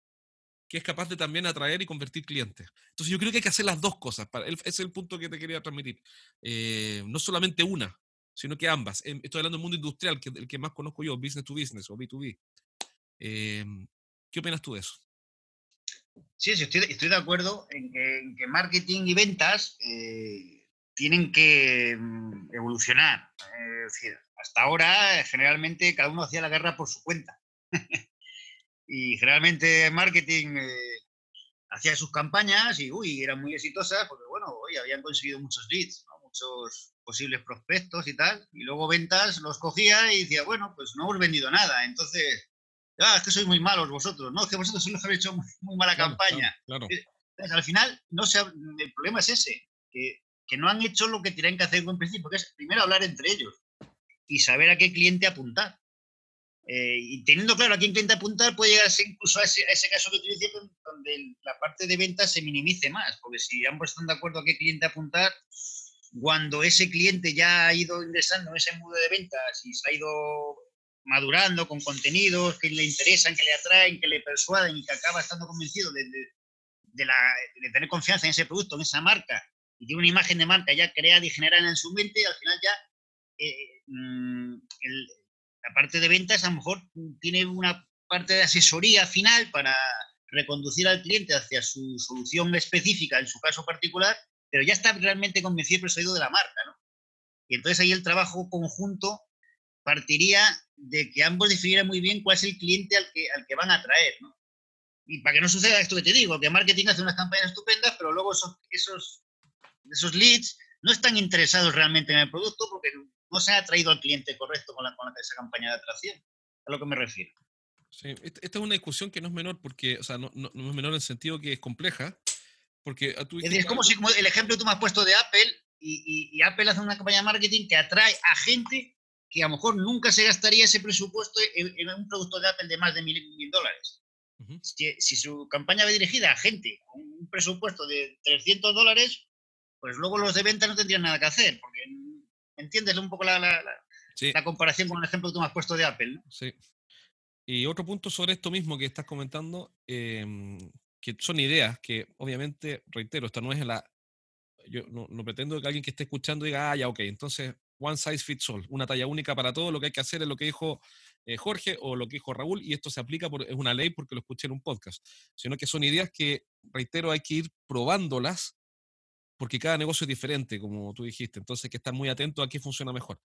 que es capaz de también atraer y convertir clientes. Entonces yo creo que hay que hacer las dos cosas. Ese es el punto que te quería transmitir. Eh, no solamente una, sino que ambas. Em, estoy hablando del mundo industrial, que el que más conozco yo, business to business o B2B. Em, ¿Qué opinas tú de eso? Sí, sí estoy, estoy de acuerdo en que, marketing y ventas eh, tienen que mm, evolucionar. es decir, hasta ahora generalmente cada uno hacía la guerra por su cuenta. y generalmente marketing eh, hacía sus campañas y uy, eran muy exitosas porque bueno, hoy habían conseguido muchos leads, muchos posibles prospectos y tal. Y luego ventas los cogía y decía, bueno, pues no hemos vendido nada. Entonces, ah, es que sois muy malos vosotros. No, es que vosotros solo habéis hecho muy, mala campaña. Entonces, al final, no se, el problema es ese, que que no han hecho lo que tienen que hacer en principio, que es primero hablar entre ellos y saber a qué cliente apuntar. Eh, y teniendo claro a quién cliente apuntar, puede llegarse incluso a ese, caso que tú dices, donde la parte de ventas se minimice más, porque si ambos están de acuerdo a qué cliente apuntar, cuando ese cliente ya ha ido ingresando en ese mundo de ventas y se ha ido madurando con contenidos que le interesan, que le atraen, que le persuaden y que acaba estando convencido de, tener confianza en ese producto, en esa marca, y tiene una imagen de marca ya creada y generada en su mente, al final ya eh, mm, la parte de ventas a lo mejor tiene una parte de asesoría final para reconducir al cliente hacia su solución específica en su caso particular, pero ya está realmente convencido y persuadido de la marca, ¿no? Y entonces ahí el trabajo conjunto partiría de que ambos definieran muy bien cuál es el cliente al que, al que van a atraer, ¿no? Y para que no suceda esto que te digo, que marketing hace unas campañas estupendas, pero luego esos, esos esos leads no están interesados realmente en el producto porque no se ha atraído al cliente correcto con, la, con esa campaña de atracción. A lo que me refiero. Sí, esta es una discusión que no es menor porque, o sea, no, no, es menor en el sentido que es compleja, porque es, como si como el ejemplo que tú me has puesto de Apple y, y, Apple hace una campaña de marketing que atrae a gente que a lo mejor nunca se gastaría ese presupuesto en, un producto de Apple de más de mil, mil dólares. si, si, su campaña va dirigida a gente con un presupuesto de 300 dólares, pues luego los de venta no tendrían nada que hacer, porque entiendes un poco la, la, comparación con el ejemplo que tú me has puesto de Apple. ¿no? Sí. Y otro punto sobre esto mismo que estás comentando, em, que son ideas que obviamente, reitero, esta no es la... Yo no, pretendo que alguien que esté escuchando diga, ah, ya, ok, entonces one size fits all, una talla única para todo, lo que hay que hacer es lo que dijo eh, Jorge o lo que dijo Raúl, y esto se aplica, por, es una ley porque lo escuché en un podcast, sino que son ideas que, reitero, hay que ir probándolas porque cada negocio es diferente, como tú dijiste, entonces hay que estar muy atento a qué funciona mejor.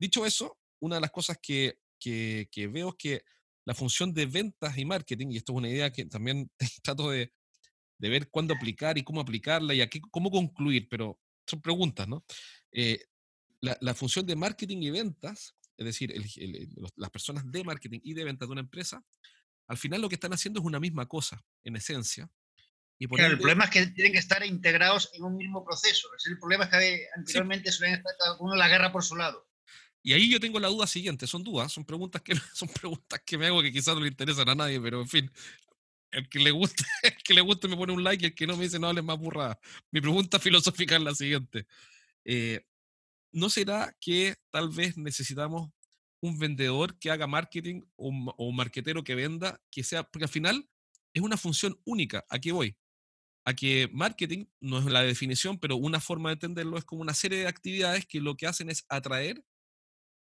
Dicho eso, una de las cosas que, que, veo es que la función de ventas y marketing, y esto es una idea que también trato de, de ver cuándo aplicar y cómo aplicarla y aquí, cómo concluir, pero son preguntas, ¿no? Eh, la, función de marketing y ventas, es decir, las personas de marketing y de ventas de una empresa, al final lo que están haciendo es una misma cosa, en esencia. Y el problema es que tienen que estar integrados en un mismo proceso. el problema es que anteriormente suelen estar cada uno la guerra por su lado. Y ahí yo tengo la duda siguiente, son dudas, son preguntas que son preguntas que me hago que quizás no le interesan a nadie, pero en fin, el que le guste, el que le guste me pone un like y el que no me dice no hables más burrada. Mi pregunta filosófica es la siguiente. Eh, ¿No será que tal vez necesitamos un vendedor que haga marketing o un, marketero que venda, que sea, porque al final es una función única. ¿A qué voy? A que marketing no es la definición, pero una forma de entenderlo es como una serie de actividades que lo que hacen es atraer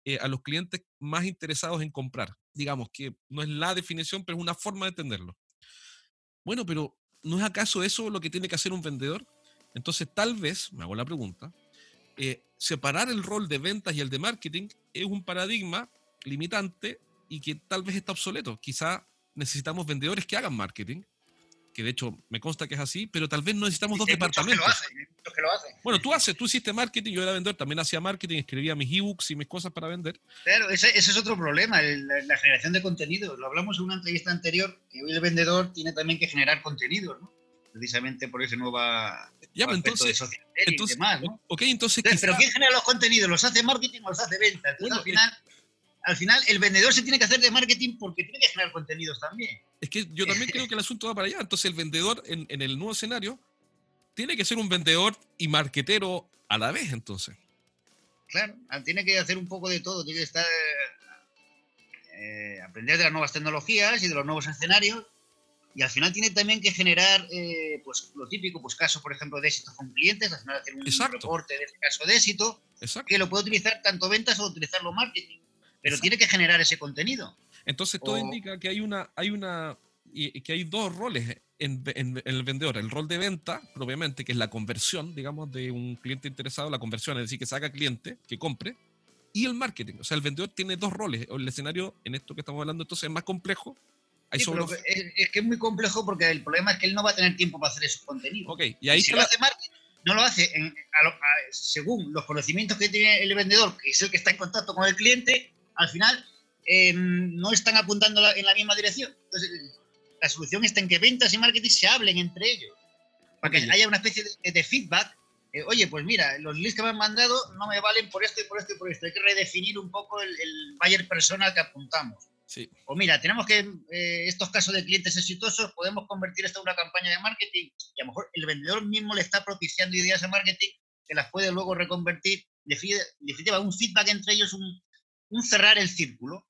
eh, a los clientes más interesados en comprar. Digamos que no es la definición, pero es una forma de entenderlo. Bueno, pero ¿no es acaso eso lo que tiene que hacer un vendedor? Entonces, tal vez, me hago la pregunta, eh, separar el rol de ventas y el de marketing es un paradigma limitante y que tal vez está obsoleto. Quizá necesitamos vendedores que hagan marketing que de hecho me consta que es así, pero tal vez no necesitamos dos departamentos. Bueno, tú haces, tú hiciste marketing, yo era vendedor, también hacía marketing, escribía mis ebooks y mis cosas para vender. Claro, ese, es otro problema, la, generación de contenido. Lo hablamos en una entrevista anterior, que hoy el vendedor tiene también que generar contenido, ¿no? Precisamente por ese nuevo ya, pues entonces, de social entonces, y demás, ¿no? Ok, entonces. Pero ¿quién genera los contenidos? ¿Los hace marketing o los hace venta? Entonces, al final al final el vendedor se tiene que hacer de marketing porque tiene que generar contenidos también. Es que yo también creo que el asunto va para allá. Entonces el vendedor en, el nuevo escenario tiene que ser un vendedor y marquetero a la vez, entonces. Claro, tiene que hacer un poco de todo, tiene que estar eh, aprender de las nuevas tecnologías y de los nuevos escenarios y al final tiene también que generar eh, pues lo típico, pues casos por ejemplo de éxito con clientes, al final hacer un reporte de ese caso de éxito que lo puede utilizar tanto ventas o utilizarlo marketing pero tiene que generar ese contenido. Entonces todo indica que hay una, hay una, y, que hay dos roles en, el vendedor, el rol de venta propiamente, que es la conversión, digamos, de un cliente interesado, la conversión, es decir, que saca cliente, que compre, y el marketing. O sea, el vendedor tiene dos roles. El escenario, en esto que estamos hablando, entonces es más complejo. es, que es muy complejo porque el problema es que él no va a tener tiempo para hacer esos contenidos. Ok, y ahí si lo hace marketing, no lo hace según los conocimientos que tiene el vendedor, que es el que está en contacto con el cliente, al final em, no están apuntando en la misma dirección. Entonces, la solución está en que ventas y marketing se hablen entre ellos, para que haya una especie de, feedback. Eh, Oye, pues mira, los leads que me han mandado no me valen por esto y por esto y por esto. Hay que redefinir un poco el, el buyer persona que apuntamos. Sí. O mira, tenemos que, eh, estos casos de clientes exitosos, podemos convertir esto en una campaña de marketing y a lo mejor el vendedor mismo le está propiciando ideas de marketing que las puede luego reconvertir. definitiva, un feedback entre ellos, un, un cerrar el círculo,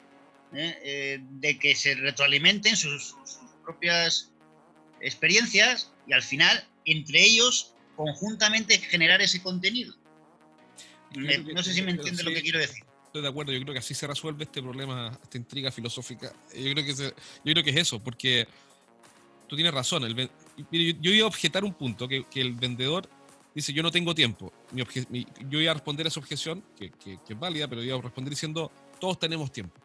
¿eh? Eh, de que se retroalimenten sus, propias experiencias y al final, entre ellos, conjuntamente generar ese contenido. no sé si me entiende lo que quiero decir. Estoy de acuerdo, yo creo que así se resuelve este problema, esta intriga filosófica. Yo creo que, yo creo que es eso, porque tú tienes razón. El, yo, iba a objetar un punto, que, que el vendedor dice, yo no tengo tiempo. yo iba a responder a esa objeción, que, es válida, pero iba a responder diciendo, todos tenemos tiempo.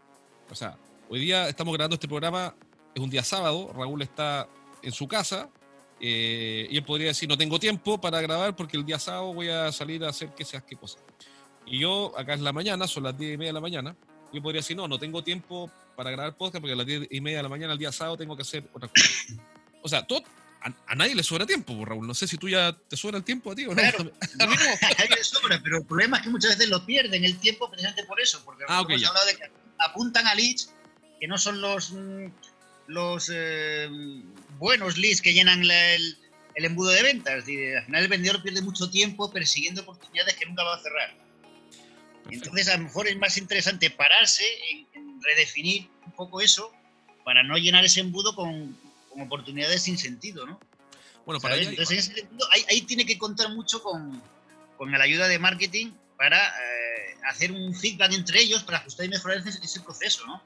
O sea, hoy día estamos grabando este programa, es un día sábado, Raúl está en su casa, eh, y él podría decir, no tengo tiempo para grabar porque el día sábado voy a salir a hacer que seas qué cosa. Y yo, acá es la mañana, son las 10 y media de la mañana, yo podría decir, no, no tengo tiempo para grabar podcast porque a las 10 y media de la mañana, el día sábado, tengo que hacer otra cosa. O sea, todo, a, nadie le sobra tiempo, pues, Raúl. No sé si tú ya te sobra el tiempo a ti o no. Claro, a mí no. a le sobra, pero el problema es que muchas veces lo pierden el tiempo precisamente por eso. Porque ah, hemos hablado de que apuntan a leads que no son los, mm, los eh, buenos leads que llenan el, embudo de ventas. al final el vendedor pierde mucho tiempo persiguiendo oportunidades que nunca va a cerrar. Entonces a lo mejor es más interesante pararse en redefinir un poco eso para no llenar ese embudo con, oportunidades sin sentido, ¿no? Bueno, para Entonces, en ese sentido, ahí, tiene que contar mucho con, con la ayuda de marketing para eh, hacer un feedback entre ellos, para ajustar y mejorar ese, proceso, ¿no?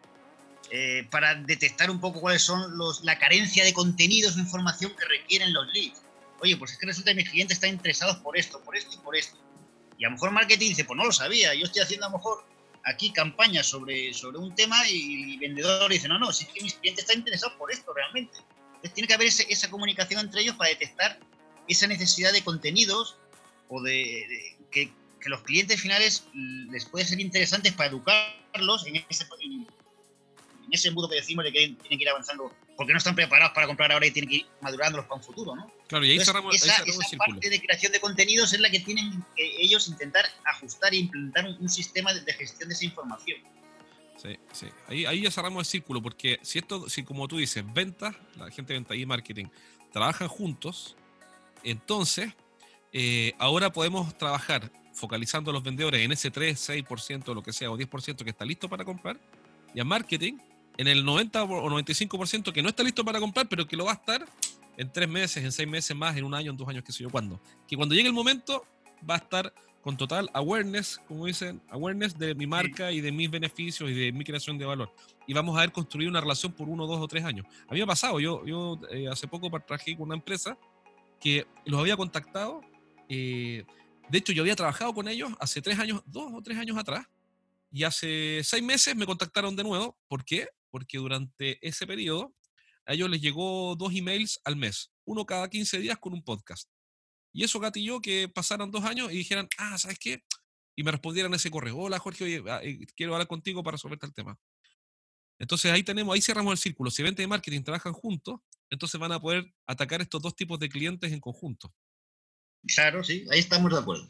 Eh, para detectar un poco cuáles son los, la carencia de contenidos o información que requieren los leads. Oye, pues es que resulta que mis clientes están interesados por esto, por esto y por esto. Y a lo mejor marketing dice, pues no lo sabía, yo estoy haciendo a lo mejor aquí campañas sobre, sobre un tema y el vendedor dice, no, no, si es que mis clientes están interesados por esto realmente tiene que haber esa comunicación entre ellos para detectar esa necesidad de contenidos o de, que, que los clientes finales les puede ser interesantes para educarlos en ese, en, ese embudo que decimos de que tienen que ir avanzando porque no están preparados para comprar ahora y tienen que ir madurándolos para un futuro, ¿no? Claro, y ahí cerramos, esa, esa parte de creación de contenidos es la que tienen que ellos intentar ajustar e implementar un, sistema de, gestión de esa información. Sí, sí. Ahí, ahí ya cerramos el círculo, porque si esto, si como tú dices, ventas, la gente de venta y marketing trabajan juntos, entonces eh, ahora podemos trabajar focalizando a los vendedores en ese 3, 6%, lo que sea, o 10% que está listo para comprar, y a marketing en el 90 o 95% que no está listo para comprar, pero que lo va a estar en tres meses, en seis meses más, en un año, en dos años, qué sé yo, cuándo. Que cuando llegue el momento va a estar con total awareness, como dicen, awareness de mi marca y de mis beneficios y de mi creación de valor. Y vamos a haber construido una relación por uno, dos o tres años. A mí me ha pasado, yo, yo eh, hace poco trabajé con una empresa que los había contactado. Eh, de hecho, yo había trabajado con ellos hace tres años, dos o tres años atrás, y hace seis meses me contactaron de nuevo. ¿Por qué? Porque durante ese periodo a ellos les llegó dos emails al mes, uno cada 15 días con un podcast. Y eso gatilló que pasaran dos años y dijeran, ah, ¿sabes qué? Y me respondieran ese correo, hola Jorge, ah, eh, quiero hablar contigo para resolverte el tema. Entonces ahí tenemos, ahí cerramos el círculo. Si venta y marketing trabajan juntos, entonces van a poder atacar estos dos tipos de clientes en conjunto. Claro, sí, ahí estamos de acuerdo.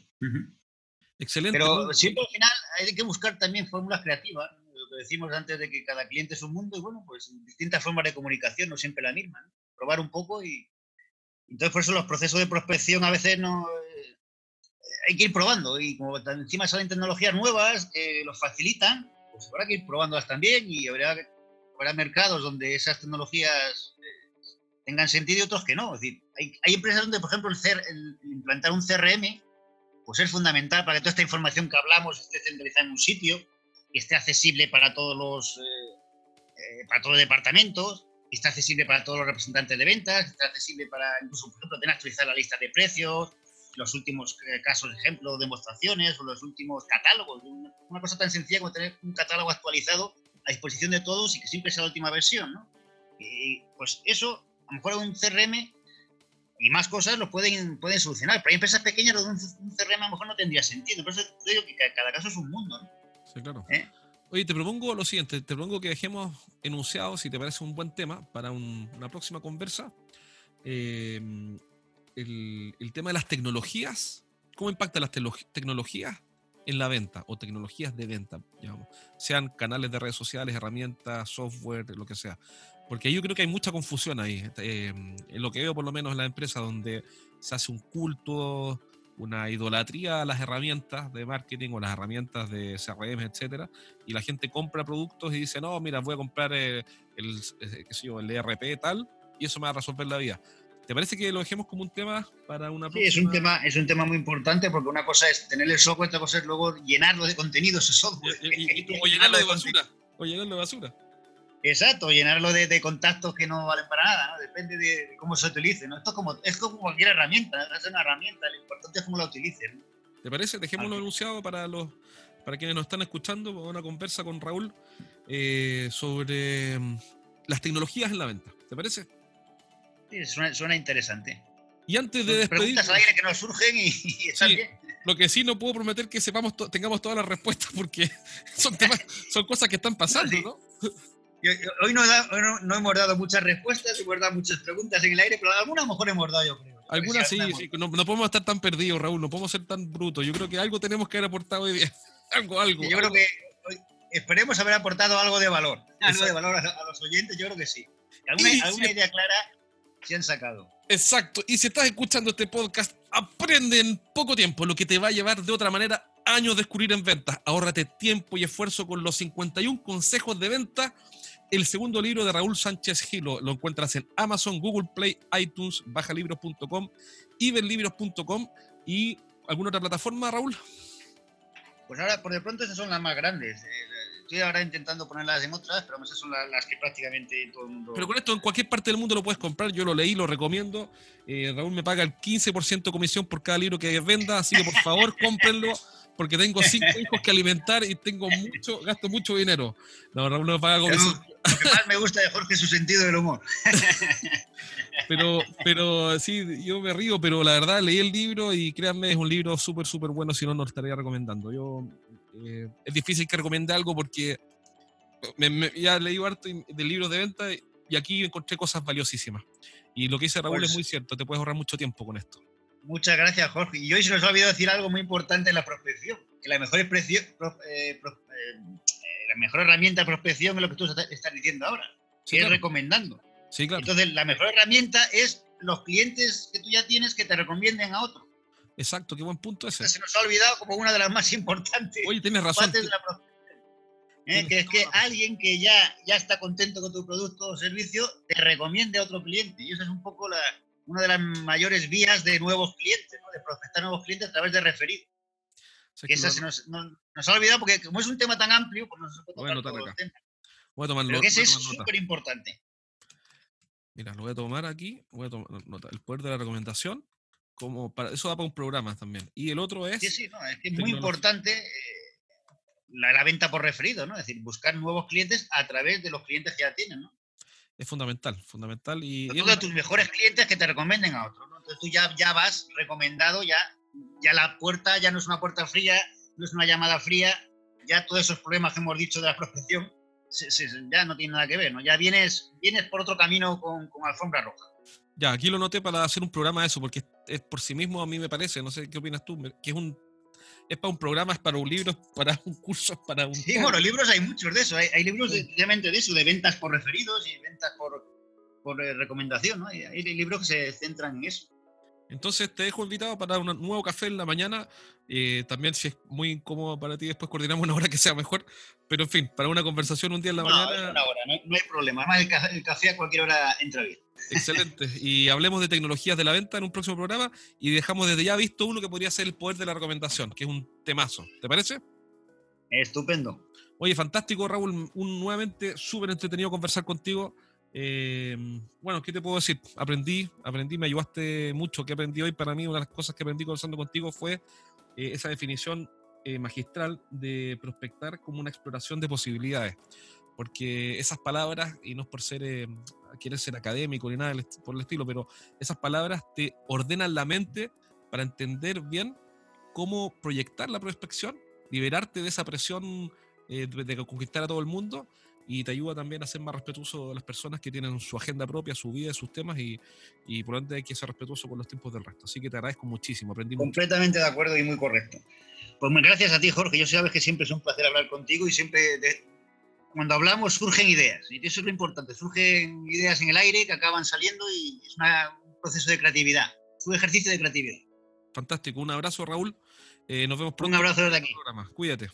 Excelente. Pero siempre al final hay que buscar también fórmulas creativas, lo que decimos antes de que cada cliente es un mundo y bueno, pues distintas formas de comunicación, no siempre la misma. Probar un poco y, entonces, por eso los procesos de prospección a veces no. Eh, hay que ir probando y como encima salen tecnologías nuevas que los facilitan, pues habrá que ir probándolas también y habrá, habrá mercados donde esas tecnologías eh, tengan sentido y otros que no. Es decir, hay, hay empresas donde, por ejemplo, implantar un CRM pues es fundamental para que toda esta información que hablamos esté centralizada en un sitio y esté accesible para todos los, eh, para todos los departamentos está accesible para todos los representantes de ventas, está accesible para incluso, por ejemplo, tener actualizar la lista de precios, los últimos eh, casos, ejemplo, demostraciones o los últimos catálogos. Una cosa tan sencilla como tener un catálogo actualizado a disposición de todos y que siempre sea la última versión, ¿no? pues eso, a lo mejor un CRM y más cosas lo pueden, pueden solucionar. Pero hay empresas pequeñas donde un CRM a lo mejor no tendría sentido. Por eso digo que cada caso es un mundo, ¿no? Sí, claro. ¿Eh? Oye, te propongo lo siguiente, te propongo que dejemos enunciado, si te parece un buen tema, para una próxima conversa, em, el, tema de las tecnologías, cómo impactan las tecnologías en la venta o tecnologías de venta, digamos, sean canales de redes sociales, herramientas, software, lo que sea. Porque yo creo que hay mucha confusión ahí, em, en lo que veo por lo menos en la empresa, donde se hace un culto una idolatría a las herramientas de marketing o las herramientas de CRM, etcétera, y la gente compra productos y dice, no, mira, voy a comprar eh, el, eh, qué sé yo, el ERP tal, y eso me va a resolver la vida. ¿Te parece que lo dejemos como un tema para una Sí, es un tema, es un tema muy importante porque una cosa es tener el software, otra cosa es luego llenarlo de contenido ese software. o llenarlo de basura. O llenarlo de basura. Exacto, llenarlo de, de, contactos que no valen para nada, ¿no? depende de, cómo se utilice. ¿no? Esto es como, es como cualquier herramienta, es una herramienta, lo importante es cómo la utilices. ¿Te parece? Dejémoslo anunciado para, los, para quienes nos están escuchando, una conversa con Raúl eh, sobre mm, las tecnologías en la venta. ¿Te parece? Sí, suena, interesante. Y antes de despedir... Preguntas al aire que nos surgen y, y bien. Lo que sí no puedo prometer que sepamos tengamos todas las respuestas porque son, temas, son cosas que están pasando, ¿no? Hoy, no, hemos dado muchas respuestas, hemos dado muchas preguntas en el aire, pero algunas a lo mejor hemos dado, yo creo. Algunas sí, sí no, podemos estar tan perdidos, Raúl, no podemos ser tan brutos. Yo creo que algo tenemos que haber aportado hoy día. algo, algo. Yo creo que esperemos haber aportado algo de valor. Algo de valor a, los oyentes, yo creo que sí. Alguna, idea clara se han sacado. Exacto. Y si estás escuchando este podcast, aprende en poco tiempo lo que te va a llevar de otra manera años descubrir en ventas. Ahórrate tiempo y esfuerzo con los 51 consejos de venta el segundo libro de Raúl Sánchez Gilo lo encuentras en Amazon, Google Play, iTunes, bajalibros.com, iberlibros.com y alguna otra plataforma, Raúl. Pues ahora, por de pronto, esas son las más grandes. Eh, estoy ahora intentando ponerlas en otras, pero esas son las, que prácticamente todo el mundo. Pero con esto en cualquier parte del mundo lo puedes comprar. Yo lo leí, lo recomiendo. Eh, Raúl me paga el 15% de comisión por cada libro que venda, así que por favor cómprenlo porque tengo cinco hijos que alimentar y tengo mucho, gasto mucho dinero. No, Raúl no paga Lo que más me gusta de Jorge es su sentido del humor. Pero, pero sí, yo me río, pero la verdad leí el libro y créanme, es un libro súper, súper bueno, si no, no lo estaría recomendando. Yo, eh, es difícil que recomiende algo porque me, ya leí harto de libros de venta y aquí encontré cosas valiosísimas. Y lo que dice Raúl es pues muy cierto, te puedes ahorrar mucho tiempo con esto. Muchas gracias, Jorge. Y hoy se nos ha olvidado decir algo muy importante en la prospección, que la mejor, eh, eh, la mejor herramienta de prospección es lo que tú estás diciendo ahora, que es recomendando. Sí, claro. Entonces, la mejor herramienta es los clientes que tú ya tienes que te recomienden a otro. Exacto, qué buen punto ese. Se nos ha olvidado como una de las más importantes. Oye, tienes razón. ¿eh? que es que alguien que ya, ya está contento con tu producto o servicio te recomiende a otro cliente. Y esa es un poco la, una de las mayores vías de nuevos clientes, ¿no? de prospectar nuevos clientes a través de referir. que esa se nos, nos, ha olvidado porque como es un tema tan amplio, pues no se puede tocar todo el tema. Voy a tomar Pero que ese es súper importante. Mira, lo voy a tomar aquí, voy a tomar nota, el poder de la recomendación, como para, eso da para un programa también. Y el otro es... Sí, sí, no, es que es muy importante eh, la, venta por referido, ¿no? Es decir, buscar nuevos clientes a través de los clientes que ya tienen, ¿no? Es fundamental, fundamental. Y, de tus mejores clientes que te recomienden a otros, ¿no? Entonces tú ya, ya vas recomendado, ya, ya la puerta ya no es una puerta fría, no es una llamada fría, ya todos esos problemas que hemos dicho de la prospección ya no tiene nada que ver, ¿no? Ya vienes, vienes por otro camino con, con alfombra roja. Ya, aquí lo noté para hacer un programa de eso, porque es por sí mismo a mí me parece, no sé qué opinas tú, que es un es para un programa, es para un libro, para un curso, para un... Sí, bueno, libros hay muchos de eso, hay, libros de, de eso, de ventas por referidos y ventas por, por eh, recomendación, ¿no? Hay, hay, libros que se centran en eso. Entonces te dejo invitado para un nuevo café en la mañana. Eh, también si es muy incómodo para ti, después coordinamos una hora que sea mejor. Pero en fin, para una conversación un día en la mañana. Una hora, no, hay problema. Además el café, a cualquier hora entra bien. Excelente. Y hablemos de tecnologías de la venta en un próximo programa y dejamos desde ya visto uno que podría ser el poder de la recomendación, que es un temazo. ¿Te parece? Estupendo. Oye, fantástico, Raúl. Un, nuevamente súper entretenido conversar contigo. Eh, bueno, ¿qué te puedo decir? Aprendí, aprendí, me ayudaste mucho. ¿Qué aprendí hoy? Para mí, una de las cosas que aprendí conversando contigo fue eh, esa definición eh, magistral de prospectar como una exploración de posibilidades. Porque esas palabras, y no es por ser, querer ser académico ni nada por el estilo, pero esas palabras te ordenan la mente para entender bien cómo proyectar la prospección, liberarte de esa presión de conquistar a todo el mundo y te ayuda también a ser más respetuoso de las personas que tienen su agenda propia, su vida, sus temas y, y por lo tanto hay que ser respetuoso con los tiempos del resto. Así que te agradezco muchísimo, aprendí Completamente de acuerdo y muy correcto. Pues gracias a ti, Jorge. Yo sabes que siempre es un placer hablar contigo y siempre cuando hablamos surgen ideas y eso es lo importante. Surgen ideas en el aire que acaban saliendo y es un proceso de creatividad, es un ejercicio de creatividad. Fantástico. Un abrazo, Raúl. Eh, nos vemos pronto. Un abrazo desde aquí. Cuídate.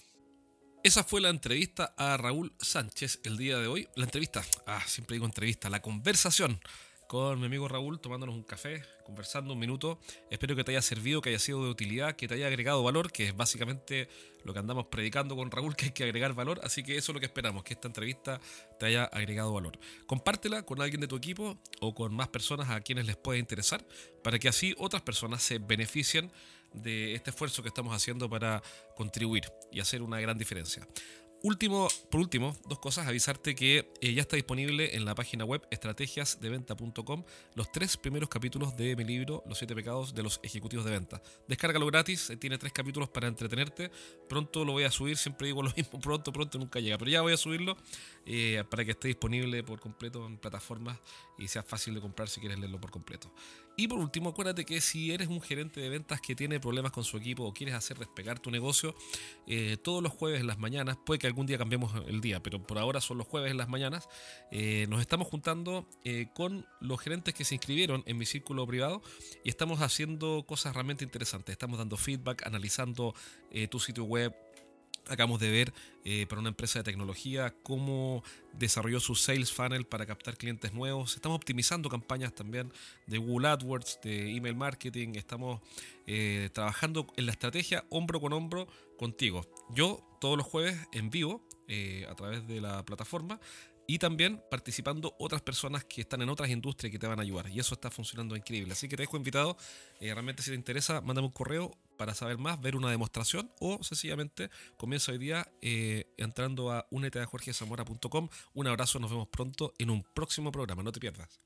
Esa fue la entrevista a Raúl Sánchez el día de hoy. La entrevista, ah, siempre digo entrevista, la conversación con mi amigo Raúl tomándonos un café, conversando un minuto. Espero que te haya servido, que haya sido de utilidad, que te haya agregado valor, que es básicamente lo que andamos predicando con Raúl, que hay que agregar valor. Así que eso es lo que esperamos, que esta entrevista te haya agregado valor. Compártela con alguien de tu equipo o con más personas a quienes les pueda interesar, para que así otras personas se beneficien de este esfuerzo que estamos haciendo para contribuir y hacer una gran diferencia. Último, por último, dos cosas, avisarte que eh, ya está disponible en la página web estrategiasdeventa.com los tres primeros capítulos de mi libro Los siete pecados de los ejecutivos de venta. Descárgalo gratis, eh, tiene tres capítulos para entretenerte. Pronto lo voy a subir, siempre digo lo mismo, pronto, pronto nunca llega, pero ya voy a subirlo eh, para que esté disponible por completo en plataformas y sea fácil de comprar si quieres leerlo por completo. Y por último, acuérdate que si eres un gerente de ventas que tiene problemas con su equipo o quieres hacer despegar tu negocio, eh, todos los jueves en las mañanas, puede que algún día cambiemos el día, pero por ahora son los jueves en las mañanas, eh, nos estamos juntando eh, con los gerentes que se inscribieron en mi círculo privado y estamos haciendo cosas realmente interesantes. Estamos dando feedback, analizando tu sitio web, Acabamos de ver eh, para una empresa de tecnología cómo desarrolló su sales funnel para captar clientes nuevos. Estamos optimizando campañas también de Google AdWords, de email marketing. Estamos eh, trabajando en la estrategia hombro con hombro contigo. Yo todos los jueves en vivo eh, a través de la plataforma y también participando otras personas que están en otras industrias que te van a ayudar. Y eso está funcionando increíble. Así que te dejo invitado. realmente si te interesa, mándame un correo para saber más, ver una demostración o sencillamente comienza hoy día eh, entrando a unete Un abrazo, nos vemos pronto en un próximo programa, no te pierdas.